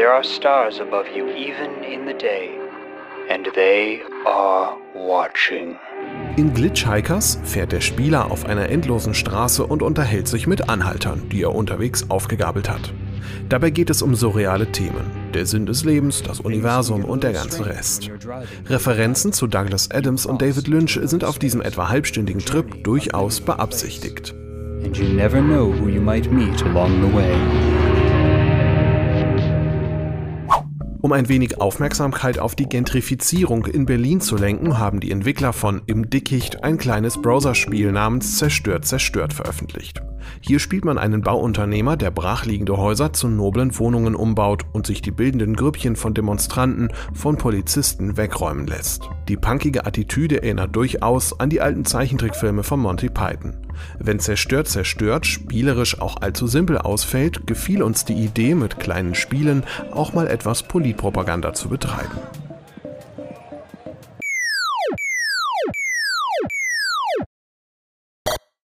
there are stars above you even in the day, and they are watching. In Glitchhikers fährt der Spieler auf einer endlosen Straße und unterhält sich mit Anhaltern, die er unterwegs aufgegabelt hat. Dabei geht es um surreale Themen, der Sinn des Lebens, das Universum und der ganze Rest. Referenzen zu Douglas Adams und David Lynch sind auf diesem etwa halbstündigen Trip durchaus beabsichtigt. And you never know who you might meet along the way. Um ein wenig Aufmerksamkeit auf die Gentrifizierung in Berlin zu lenken, haben die Entwickler von Im Dickicht ein kleines Browserspiel namens Zerstört Zerstört veröffentlicht. Hier spielt man einen Bauunternehmer, der brachliegende Häuser zu noblen Wohnungen umbaut und sich die bildenden Grüppchen von Demonstranten von Polizisten wegräumen lässt. Die punkige Attitüde erinnert durchaus an die alten Zeichentrickfilme von Monty Python. Wenn Zerstört Zerstört spielerisch auch allzu simpel ausfällt, gefiel uns die Idee, mit kleinen Spielen auch mal etwas Politpropaganda zu betreiben.